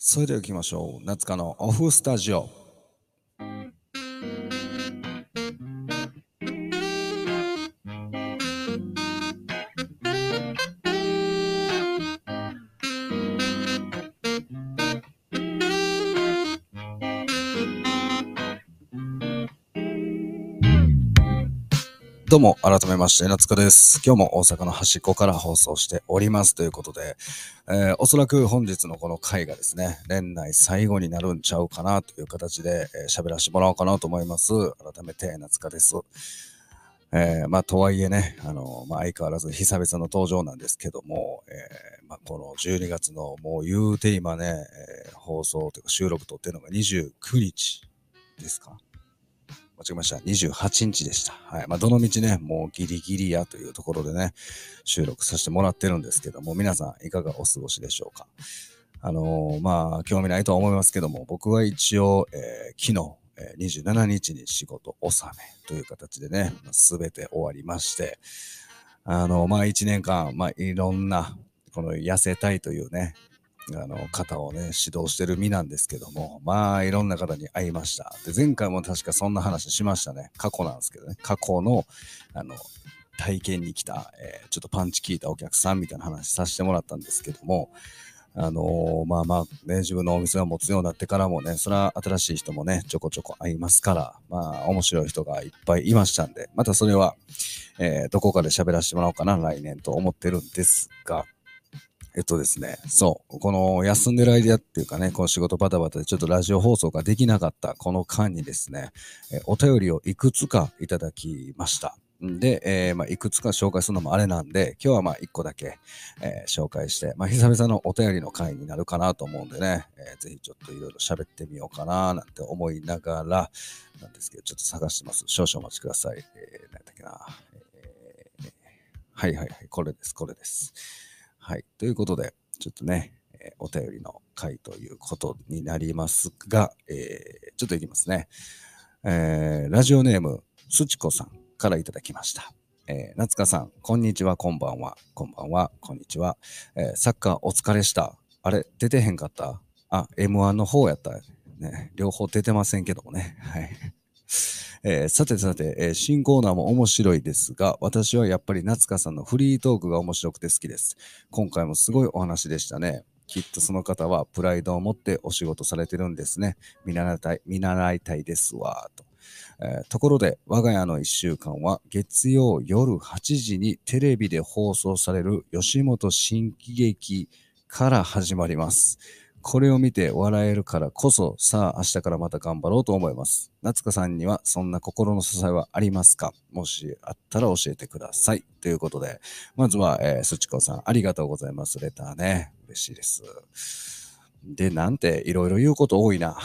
それでは行きましょう。夏香のオフスタジオ。どうも、改めまして、夏香です。今日も大阪の端っこから放送しておりますということで、えー、おそらく本日のこの回がですね、年内最後になるんちゃうかなという形で喋、えー、らせてもらおうかなと思います。改めて、夏香です。えー、まあ、とはいえね、あの、まあ、相変わらず久々の登場なんですけども、えー、まあ、この12月のもう言うて今ね、え、放送というか収録とっていうのが29日ですか？間違えました。28日でした。はい。まあ、どの道ね、もうギリギリやというところでね、収録させてもらってるんですけども、皆さんいかがお過ごしでしょうか。あのー、まあ、興味ないとは思いますけども、僕は一応、えー、昨日、えー、27日に仕事納めという形でね、すべて終わりまして、あの、まあ、1年間、まあ、いろんな、この痩せたいというね、あの、方をね、指導してる身なんですけども、まあ、いろんな方に会いました。で、前回も確かそんな話しましたね。過去なんですけどね。過去の、あの、体験に来た、えー、ちょっとパンチ効いたお客さんみたいな話させてもらったんですけども、あのー、まあまあね、自分のお店を持つようになってからもね、それは新しい人もね、ちょこちょこ会いますから、まあ面白い人がいっぱいいましたんで、またそれは、えー、どこかで喋らせてもらおうかな、来年と思ってるんですが、えっとですね、そう、この休んでる間っていうかね、この仕事バタバタでちょっとラジオ放送ができなかったこの間にですね、えお便りをいくつかいただきました。で、えー、まあ、いくつか紹介するのもあれなんで、今日はまあ1個だけ、えー、紹介して、まあ、久々のお便りの回になるかなと思うんでね、えー、ぜひちょっといろいろ喋ってみようかななんて思いながら、なんですけど、ちょっと探してます。少々お待ちください。えー、何だっけな、えー。はいはいはい、これです、これです。はい。ということで、ちょっとね、えー、お便りの回ということになりますが、えー、ちょっといきますね。えー、ラジオネーム、すちこさんからいただきました。えー、夏香さん、こんにちは、こんばんは。こんばんは、こんにちは。えー、サッカーお疲れした。あれ、出てへんかった？あ、M1 の方やった。ね、両方出てませんけどもね。はい。えー、さてさて、えー、新コーナーも面白いですが、私はやっぱり夏香さんのフリートークが面白くて好きです。今回もすごいお話でしたね。きっとその方はプライドを持ってお仕事されてるんですね。見習いたい、見習いたいですわ、と。えー、ところで、我が家の一週間は月曜夜8時にテレビで放送される吉本新喜劇から始まります。これを見て笑えるからこそ、さあ明日からまた頑張ろうと思います。夏香さんにはそんな心の支えはありますか？もしあったら教えてください。ということで、まずは、えー、すちこさん、ありがとうございます。レターね。嬉しいです。で、なんていろいろ言うこと多いな。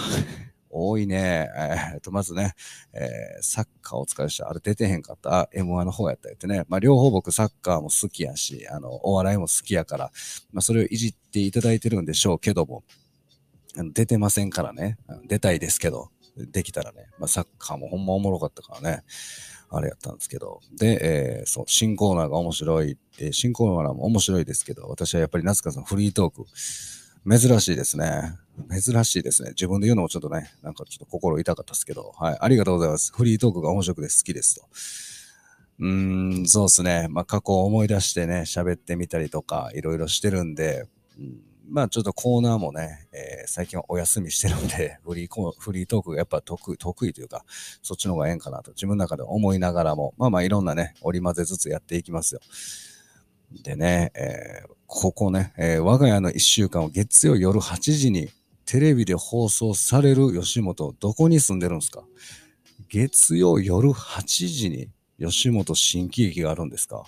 多いね。えー、と、まずね、えー、サッカーお疲れした。あれ出てへんかった ?M1 の方やったやってね。まあ、両方僕サッカーも好きやし、あの、お笑いも好きやから、まあ、それをいじっていただいてるんでしょうけども、出てませんからね。出たいですけど、できたらね、まあ、サッカーもほんまおもろかったからね。あれやったんですけど。で、えー、そう、新コーナーが面白い、えー、新コーナーも面白いですけど、私はやっぱり夏川さんフリートーク、珍しいですね。珍しいですね。自分で言うのもちょっとね、なんかちょっと心痛かったですけど、はい。ありがとうございます。フリートークが面白くて好きですと。うーん、そうですね。まあ、過去を思い出してね、喋ってみたりとか、いろいろしてるんで、うん、まあ、ちょっとコーナーもね、えー、最近はお休みしてるんで、フリーコフリートークがやっぱ得意、得意というか、そっちの方がええんかなと自分の中で思いながらも、まあまあいろんなね、織り交ぜつつやっていきますよ。でね、えー、ここね、えー、我が家の一週間を月曜夜8時にテレビで放送される吉本、どこに住んでるんですか？月曜夜8時に吉本新喜劇があるんですか？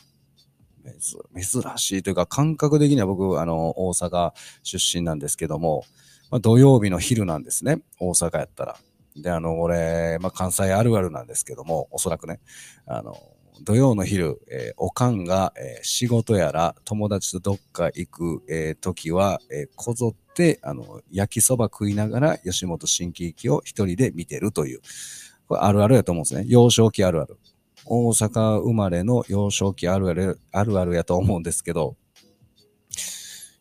珍しいというか、感覚的には僕、あの、大阪出身なんですけども、まあ、土曜日の昼なんですね。大阪やったら。で、あの、俺、まあ、関西あるあるなんですけども、おそらくね、あの、土曜の昼、えー、おかんが、えー、仕事やら友達とどっか行く、えー、時は、えこぞって、あの、焼きそば食いながら吉本新喜劇を一人で見てるという、これあるあるやと思うんですね。幼少期あるある。大阪生まれの幼少期あるある、あるあるやと思うんですけど、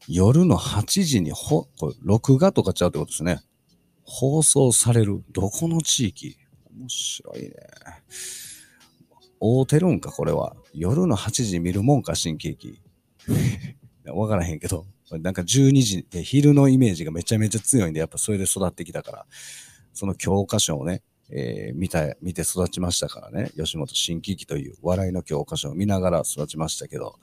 夜の8時にほ、これ録画とかちゃうってことですね。放送される。どこの地域？面白いね。合うてるんか、これは。夜の8時見るもんか、新喜劇。わからへんけど。なんか12時で昼のイメージがめちゃめちゃ強いんで、やっぱそれで育ってきたから、その教科書をね、えー、見た、見て育ちましたからね。吉本新喜劇という笑いの教科書を見ながら育ちましたけど。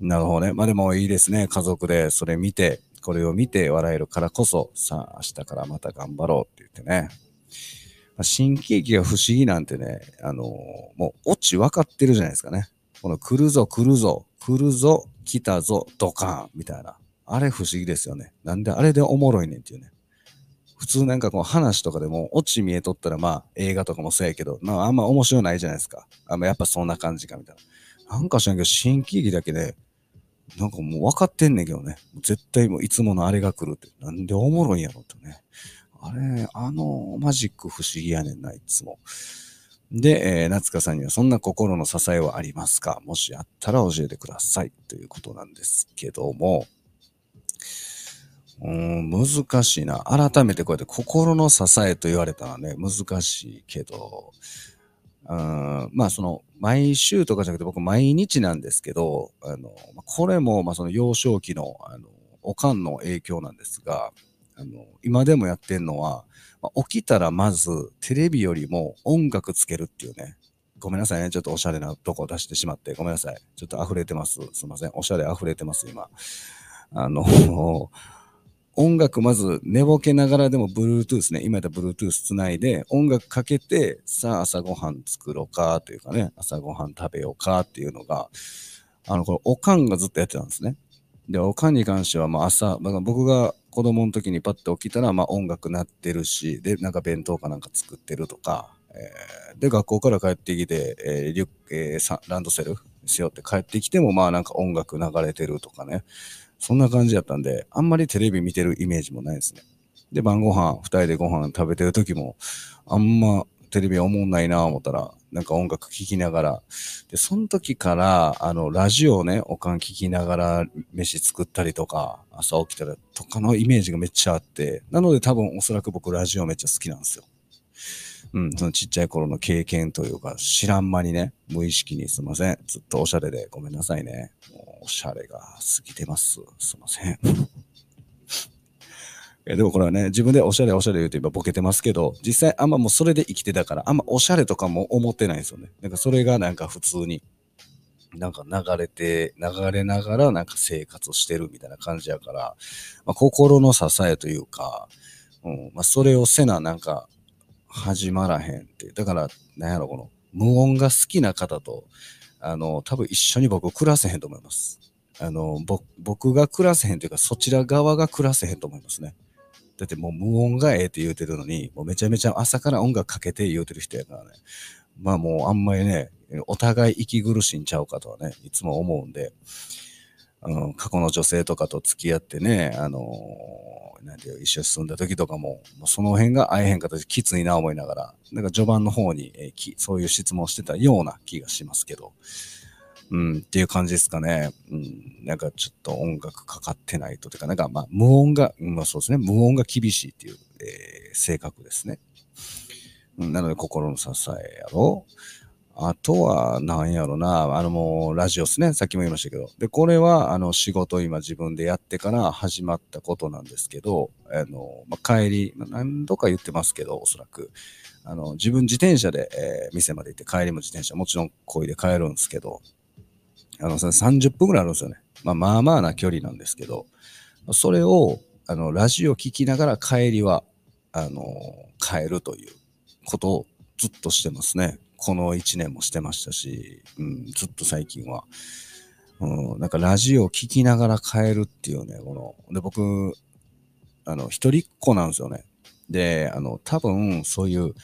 なるほどね。まあでもいいですね。家族でそれ見て、これを見て笑えるからこそ、さあ明日からまた頑張ろうって言ってね。新喜劇が不思議なんてね、あのー、もうオチ分かってるじゃないですかね。この来るぞ来るぞ、来るぞ、来たぞ、ドカーンみたいな。あれ不思議ですよね。なんであれでおもろいねんっていうね。普通なんかこう話とかでも、オチ見えとったらまあ映画とかもそうやけど、まああんま面白ないじゃないですか。あんまやっぱそんな感じかみたいな。なんか知らんけど、新喜劇だけで、なんかもう分かってんねんけどね。絶対もういつものあれが来るって。なんでおもろいんやろってね。あれ、あのマジック不思議やねんな、いつも。で、えー、夏香さんにはそんな心の支えはありますか？もしあったら教えてください。ということなんですけども、うん、難しいな。改めてこうやって心の支えと言われたらね、難しいけど、うん、まあその、毎週とかじゃなくて僕毎日なんですけど、あの、これも、まあその幼少期の、あの、おかんの影響なんですが、あの、今でもやってんのは、ま、起きたらまずテレビよりも音楽つけるっていうね。ごめんなさいね。ちょっとおしゃれなとこ出してしまって。ごめんなさい。ちょっと溢れてます。すいません。おしゃれ溢れてます、今。あの、音楽まず寝ぼけながらでも Bluetooth ね、今やったら Bluetooth つないで音楽かけて、さあ朝ごはん作ろうかというかね、朝ごはん食べようかっていうのが、あの、これおかんがずっとやってたんですね。で、おかんに関しては、まあ朝、僕が子供の時にパッと起きたら、まあ音楽鳴ってるし、で、なんか弁当かなんか作ってるとか、えー、で、学校から帰ってきて、えー、リュッえー、ランドセルしようって帰ってきても、まあなんか音楽流れてるとかね。そんな感じやったんで、あんまりテレビ見てるイメージもないですね。で、晩ご飯、2人でご飯食べてる時も、あんまテレビ思んないな思ったら、なんか音楽聴きながら、で、その時から、あの、ラジオね、おかん聞きながら飯作ったりとか、朝起きたらとかのイメージがめっちゃあって、なので多分おそらく僕ラジオめっちゃ好きなんですよ。うん、そのちっちゃい頃の経験というか、知らん間にね、無意識にすいません。ずっとおしゃれでごめんなさいね。もうおしゃれが過ぎてます。すいません。でもこれはね、自分でおしゃれおしゃれ言うと今ボケてますけど、実際あんまもうそれで生きてたから、あんまおしゃれとかも思ってないんですよね。なんかそれがなんか普通に、なんか流れて、流れながらなんか生活してるみたいな感じやから、まあ、心の支えというか、うんまあ、それをせななんか始まらへんって。だから、なんやろ、この、無音が好きな方と、あの、多分一緒に僕暮らせへんと思います。あの、僕が暮らせへんというか、そちら側が暮らせへんと思いますね。だってもう無音がええって言うてるのに、もうめちゃめちゃ朝から音楽かけて言うてる人やからね。まあもうあんまりね、お互い息苦しんちゃうかとはね、いつも思うんで、あの、過去の女性とかと付き合ってね、あのなんていう、一緒に住んだ時とかも、もうその辺が会えへん形きついな思いながら、なんか序盤の方に、えー、そういう質問してたような気がしますけど、うん、っていう感じですかね。うん、なんかちょっと音楽かかってないと、てか、なんかまあ無音が、まあそうですね、無音が厳しいっていう、えー、性格ですね。うん、なので心の支えやろ。あとは、なんやろな、あのもう、ラジオっすね。さっきも言いましたけど。で、これは、あの、仕事今自分でやってから始まったことなんですけど、あの、まあ、帰り、何度か言ってますけど、おそらく。あの、自分自転車で、えー、店まで行って帰りも自転車、もちろんこいで帰るんですけど、あの、それ30分ぐらいあるんですよね。まあ、まあまあな距離なんですけど、それを、あの、ラジオ聞きながら帰りは、あの、帰るということをずっとしてますね。この1年もしてましたし、うん、ずっと最近は。うん、なんかラジオを聴きながら帰るっていうね、この、で、僕、あの、一人っ子なんですよね。で、あの、多分、そういう、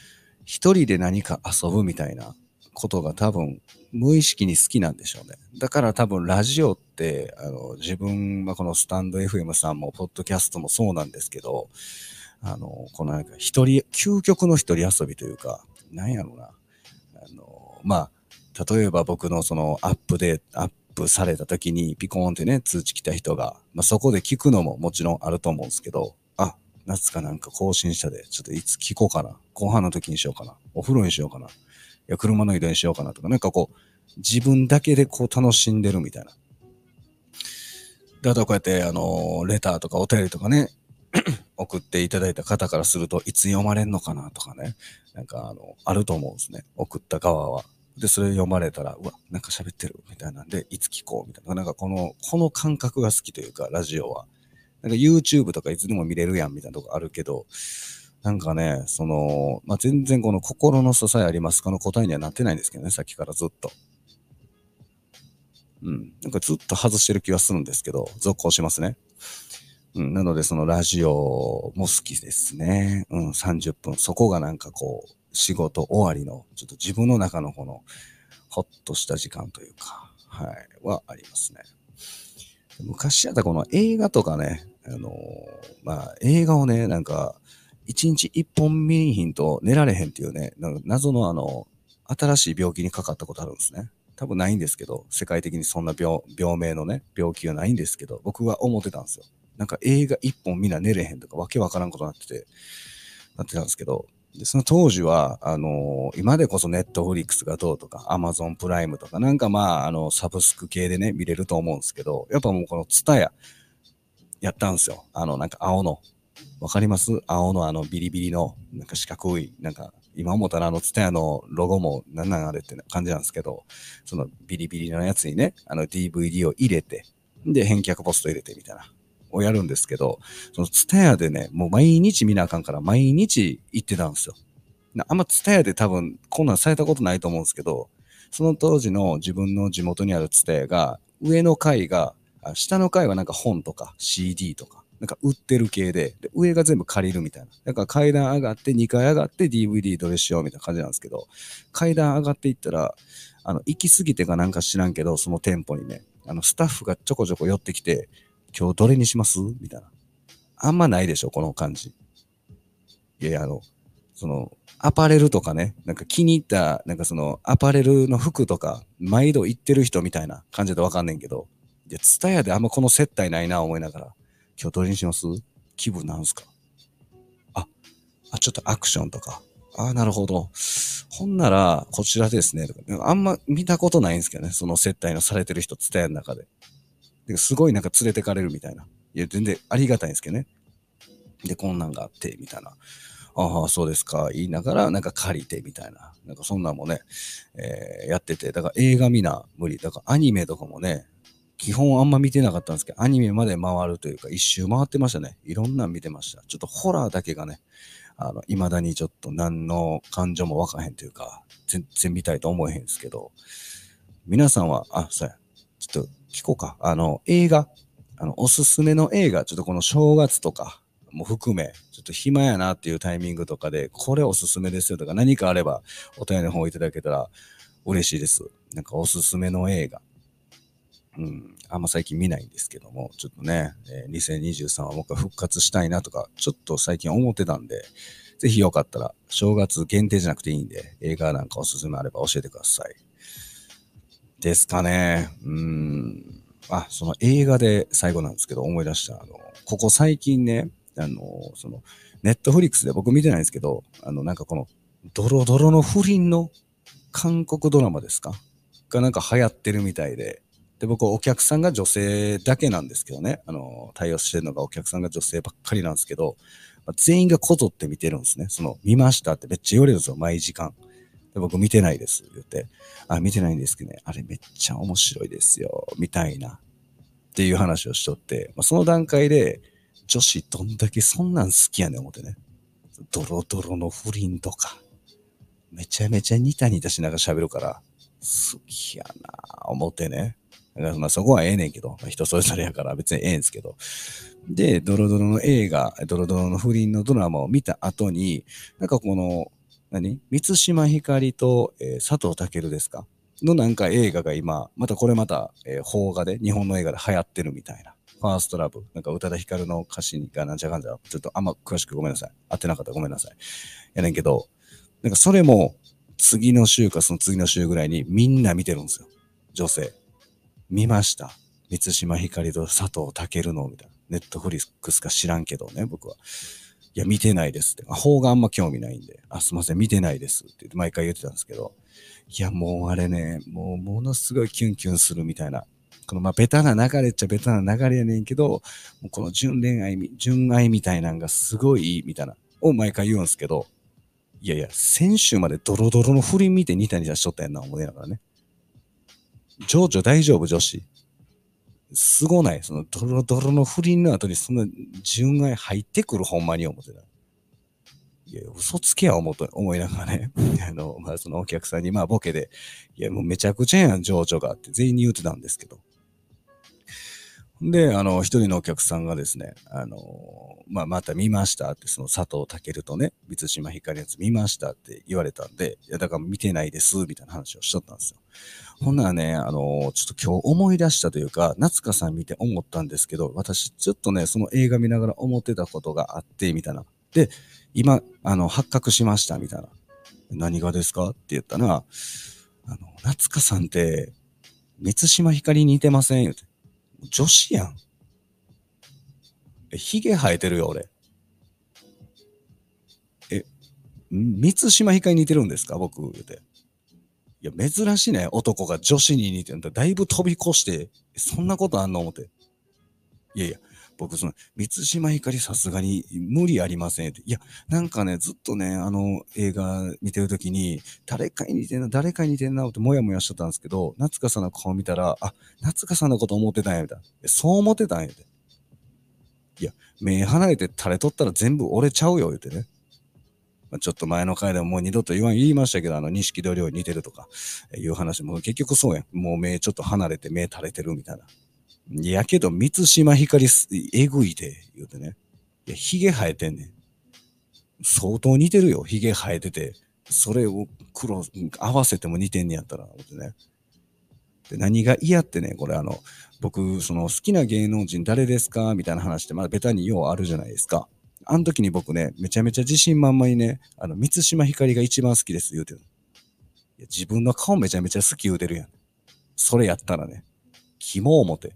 一人で何か遊ぶみたいなことが多分、無意識に好きなんでしょうね。だから多分、ラジオって、あの、自分はこのスタンド FM さんも、ポッドキャストもそうなんですけど、あの、このなんか一人、究極の一人遊びというか、なんやろうな。あの、まあ、例えば僕のそのアップデート、アップされた時にピコーンってね、通知来た人が、まあ、そこで聞くのももちろんあると思うんですけど、あ、夏かなんか更新したで、ちょっといつ聞こうかな。後半の時にしようかな。お風呂にしようかな。いや、車の移動にしようかなとか、なんかこう、自分だけでこう楽しんでるみたいな。で、あとこうやって、あのレターとかお便りとかね、送っていただいた方からすると、いつ読まれんのかなとかね、なんかあの、あると思うんですね。送った側は。で、それ読まれたら、うわ、なんか喋ってるみたいなんで、いつ聞こうみたいな。なんかこの、この感覚が好きというか、ラジオは。なんか YouTube とかいつでも見れるやんみたいなとこあるけど、なんかね、その、まあ、全然この心の支えありますかの答えにはなってないんですけどね、さっきからずっと。うん。なんかずっと外してる気はするんですけど、続行しますね。うん。なので、そのラジオも好きですね。うん。30分。そこがなんかこう、仕事終わりの、ちょっと自分の中のこの、ほっとした時間というか、はい、はありますね。昔やったこの映画とかね、あのー、まあ、映画をね、なんか、一日一本見えひんと寝られへんっていうね、謎のあの、新しい病気にかかったことあるんですね。多分ないんですけど、世界的にそんな病、病名のね、病気はないんですけど、僕は思ってたんですよ。なんか映画一本みんな寝れへんとかわけわからんことになってて、なってたんですけど、で、その当時は、あのー、今でこそネットフリックスがどうとか、アマゾンプライムとか、なんかまあ、あの、サブスク系でね、見れると思うんですけど、やっぱもうこのツタヤ、やったんですよ。あの、なんか青の。わかります？青のあのビリビリの、なんか四角い、なんか、今思ったらあのツタヤのロゴもなんなんあれって感じなんですけど、そのビリビリのやつにね、あの DVD を入れて、で、返却ポスト入れてみたいな。をやるんですけど、そのツタヤでね、もう毎日見なあかんから毎日行ってたんですよ。あんまツタヤで多分こんなんされたことないと思うんですけど、その当時の自分の地元にあるツタヤが、上の階が、下の階はなんか本とか CD とか、なんか売ってる系で、で上が全部借りるみたいな。だから階段上がって2階上がって DVD どれしようみたいな感じなんですけど、階段上がっていったら、あの、行き過ぎてかなんか知らんけど、その店舗にね、あの、スタッフがちょこちょこ寄ってきて、今日どれにします？みたいな。あんまないでしょ、この感じ。いやいや、あの、その、アパレルとかね、なんか気に入った、なんかその、アパレルの服とか、毎度行ってる人みたいな感じでわかんねんけど、いや、ツタヤであんまこの接待ないな思いながら、今日どれにします？気分なんすか？あ、あ、ちょっとアクションとか。ああ、なるほど。ほんなら、こちらですね。あんま見たことないんですけどね。その接待のされてる人、ツタヤの中で。ですごいなんか連れてかれるみたいな。いや、全然ありがたいんですけどね。で、こんなんがあって、みたいな。ああ、そうですか。言いながら、なんか借りて、みたいな。なんかそんなんもね、えー、やってて。だから映画見な無理。だからアニメとかもね、基本あんま見てなかったんですけど、アニメまで回るというか、一周回ってましたね。いろんなん見てました。ちょっとホラーだけがね、あの、未だにちょっと何の感情もわかへんというか、全然見たいと思えへんですけど、皆さんは、あ、そうや、ちょっと聞こうか。あの、映画、あの、おすすめの映画、ちょっとこの正月とかも含め、ちょっと暇やなっていうタイミングとかで、これおすすめですよとか何かあれば、お便りの方をいただけたら嬉しいです。なんかおすすめの映画。うん、あんま最近見ないんですけども、ちょっとね、えー、2023はもう一回復活したいなとか、ちょっと最近思ってたんで、ぜひよかったら、正月限定じゃなくていいんで、映画なんかおすすめあれば教えてください。ですかね。うん。あ、その映画で最後なんですけど思い出した。あの、ここ最近ね、あの、その、ネットフリックスで僕見てないんですけど、あの、なんかこの、ドロドロの不倫の韓国ドラマですか？がなんか流行ってるみたいで、で、僕お客さんが女性だけなんですけどね、あの、対応してるのがお客さんが女性ばっかりなんですけど、まあ全員がこぞって見てるんですね。その、見ましたってめっちゃ言われるんですよ、毎時間。で僕見てないです。言って。あ、見てないんですけどね。あれめっちゃ面白いですよ。みたいな。っていう話をしとって、まあ、その段階で、女子どんだけそんなん好きやねん思ってね。ドロドロの不倫とか。めちゃめちゃニタニタしながら喋るから、好きやな思ってね。だからまあそこはええねんけど、人それぞれやから別にええんすけど。で、ドロドロの映画、ドロドロの不倫のドラマを見た後に、なんかこの、何？満島ひかりと、えー、佐藤健ですか？のなんか映画が今、またこれまた、えー、邦画で、日本の映画で流行ってるみたいな。ファーストラブ。なんか宇多田ヒカルの歌詞がなんちゃかんちゃ、ちょっとあんま詳しくごめんなさい。合ってなかったらごめんなさい。やねんけど、なんかそれも、次の週かその次の週ぐらいにみんな見てるんですよ。女性。見ました。三島ひかりと佐藤健の、みたいな。ネットフリックスか知らんけどね、僕は。いや、見てないですって。方があんま興味ないんで。あ、すいません、見てないですって毎回言ってたんですけど。いや、もうあれね、もうものすごいキュンキュンするみたいな。このまあベタな流れっちゃベタな流れやねんけど、もうこの純恋愛、純愛みたいなんがすごいみたいな、を毎回言うんですけど、いやいや、先週までドロドロの不倫見てニタニタしとったやんな、思いながらね。情緒大丈夫、女子。すごない。そのドロドロの不倫の後にそんな純愛入ってくるほんまに思ってた。いや、嘘つけや思と、思いながらね。あの、まあそのお客さんにまあボケで、いやもうめちゃくちゃやん、情緒がって全員に言ってたんですけど。で、あの、一人のお客さんがですね、あの、まあ、また見ましたって、その佐藤健とね、三島ひかりのやつ見ましたって言われたんで、いや、だから見てないです、みたいな話をしとったんですよ。ほんならね、あの、ちょっと今日思い出したというか、夏香さん見て思ったんですけど、私、ちょっとね、その映画見ながら思ってたことがあって、みたいな。で、今、あの、発覚しました、みたいな。何がですかって言ったら、あの、夏香さんって、三島ひかりに似てません言うて。女子やん。え、髭生えてるよ、俺。え、三島ひかに似てるんですか？僕、言うて。いや、珍しいね。男が女子に似てるんだ。だいぶ飛び越して、そんなことあんの？思って。いやいや、僕、その、三島ひかりさすがに無理ありません。いや、なんかね、ずっとね、あの映画見てるときに、誰かに似てんな、誰かに似てんなってもやもやしとったんですけど、夏香さんの顔見たら、あ、夏香さんのこと思ってたんや、みたいな。そう思ってたんや、て。いや、目離れて垂れとったら全部折れちゃうよ、言うてね。まあちょっと前の回でももう二度と言わん、言いましたけど、あの、錦戸亮に似てるとか、いう話も結局そうやん。もう目ちょっと離れて目垂れてるみたいな。いやけど、三島ひかり、えぐいで、言うてね。いや、髭生えてんねん。相当似てるよ、髭生えてて。それを黒、合わせても似てんねやったら、ってね。で、何が嫌ってね、これあの、僕、その好きな芸能人誰ですか？みたいな話って、まだベタにようあるじゃないですか。あの時に僕ね、めちゃめちゃ自信満々にね、あの、三島ひかりが一番好きです言うてる。いや自分の顔めちゃめちゃ好き言うてるやん。それやったらね、キモ思て。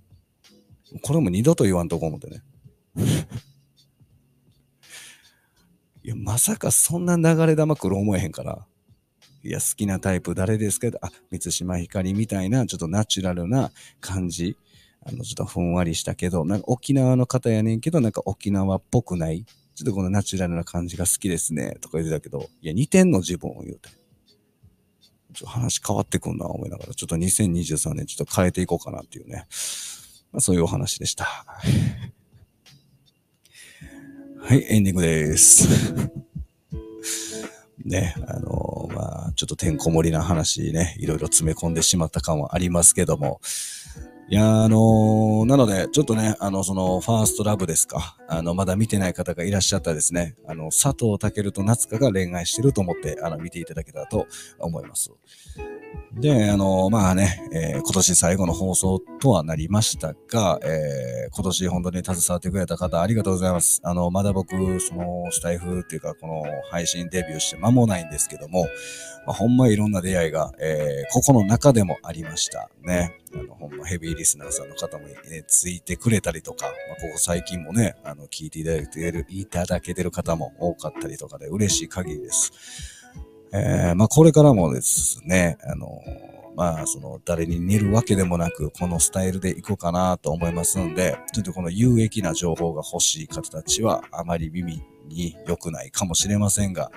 これも二度と言わんとこ思ってね。いや、まさかそんな流れ玉来る思えへんから。いや、好きなタイプ誰ですけど、あ、三島ひかりみたいな、ちょっとナチュラルな感じ。あの、ちょっとふんわりしたけど、なんか沖縄の方やねんけど、なんか沖縄っぽくない。ちょっとこのナチュラルな感じが好きですね。とか言ってたけど、いや、似てんの自分を言うて。ちょっと話変わってくんな、思いながら、ちょっと2023年ちょっと変えていこうかなっていうね。まあ、そういうお話でした。はい、エンディングです。ね、あのー、まあ、ちょっとてんこ盛りな話ね、いろいろ詰め込んでしまった感はありますけども、いや、あのー、なので、ちょっとね、あの、その、ファーストラブですか。あの、まだ見てない方がいらっしゃったですね、あの、佐藤健と夏香が恋愛してると思って、あの、見ていただけたらと思います。で、あの、まあね、えー、今年最後の放送とはなりましたが、えー、今年本当に携わってくれた方ありがとうございます。あの、まだ僕、その、スタイフっていうか、この配信デビューして間もないんですけども、まあ、ほんまいろんな出会いが、えー、ここの中でもありましたね。あの、ほんまヘビーリスナーさんの方もね、ついてくれたりとか、まあ、ここ最近もね、あの、聞いていただけてる、いただけてる方も多かったりとかで嬉しい限りです。えー、まあ、これからもですね、あのまあ、その、誰に似るわけでもなく、このスタイルで行こうかなと思いますんで、ちょっとこの有益な情報が欲しい方たちは、あまり耳に良くないかもしれませんが、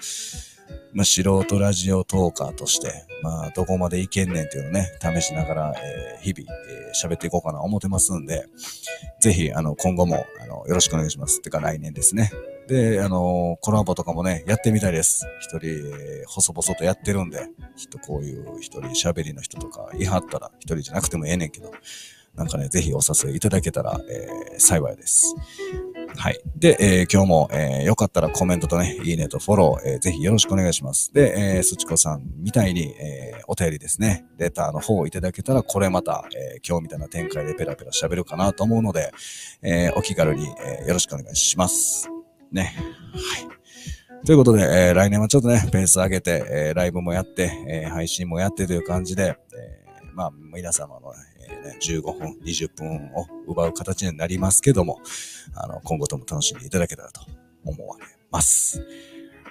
まあ、素人ラジオトーカーとして、まあ、どこまでいけんねんっていうのをね、試しながら、えー、日々、えー、喋っていこうかな思ってますんで、ぜひ、あの、今後も、あの、よろしくお願いします。てか、来年ですね。で、あの、コラボとかもね、やってみたいです。一人、細々とやってるんで、きっとこういう一人喋りの人とかいはったら、一人じゃなくてもええねんけど、なんかね、ぜひお誘いいただけたら、えー、幸いです。はい。で、えー、今日も、えー、よかったらコメントとね、いいねとフォロー、えー、ぜひよろしくお願いします。で、えー、すちこさんみたいに、えー、お便りですね、レターの方をいただけたら、これまた、えー、今日みたいな展開でペラペラ喋るかなと思うので、えー、お気軽に、えー、よろしくお願いします。ね。はい。ということで、えー、来年はちょっとね、ペース上げて、えー、ライブもやって、えー、配信もやってという感じで、えー、まあ、皆様の、ね、15分、20分を奪う形になりますけども、あの、今後とも楽しんでいただけたらと思われます。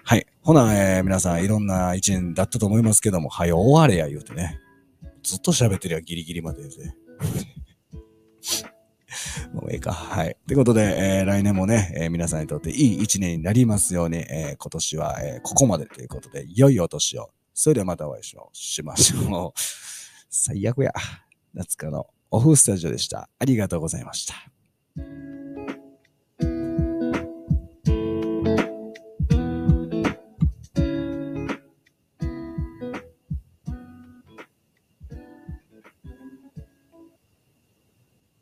はい。ほな、えー、皆さんいろんな一年だったと思いますけども、はよ終われや言うてね。ずっと喋ってるやギリギリまでで、ね。もうええか。はい。ということで、えー、来年もね、えー、皆さんにとっていい一年になりますように、えー、今年は、えここまでということで、良いお年を。それではまたお会いしましょう。最悪や。夏香のオフスタジオでした。ありがとうございました。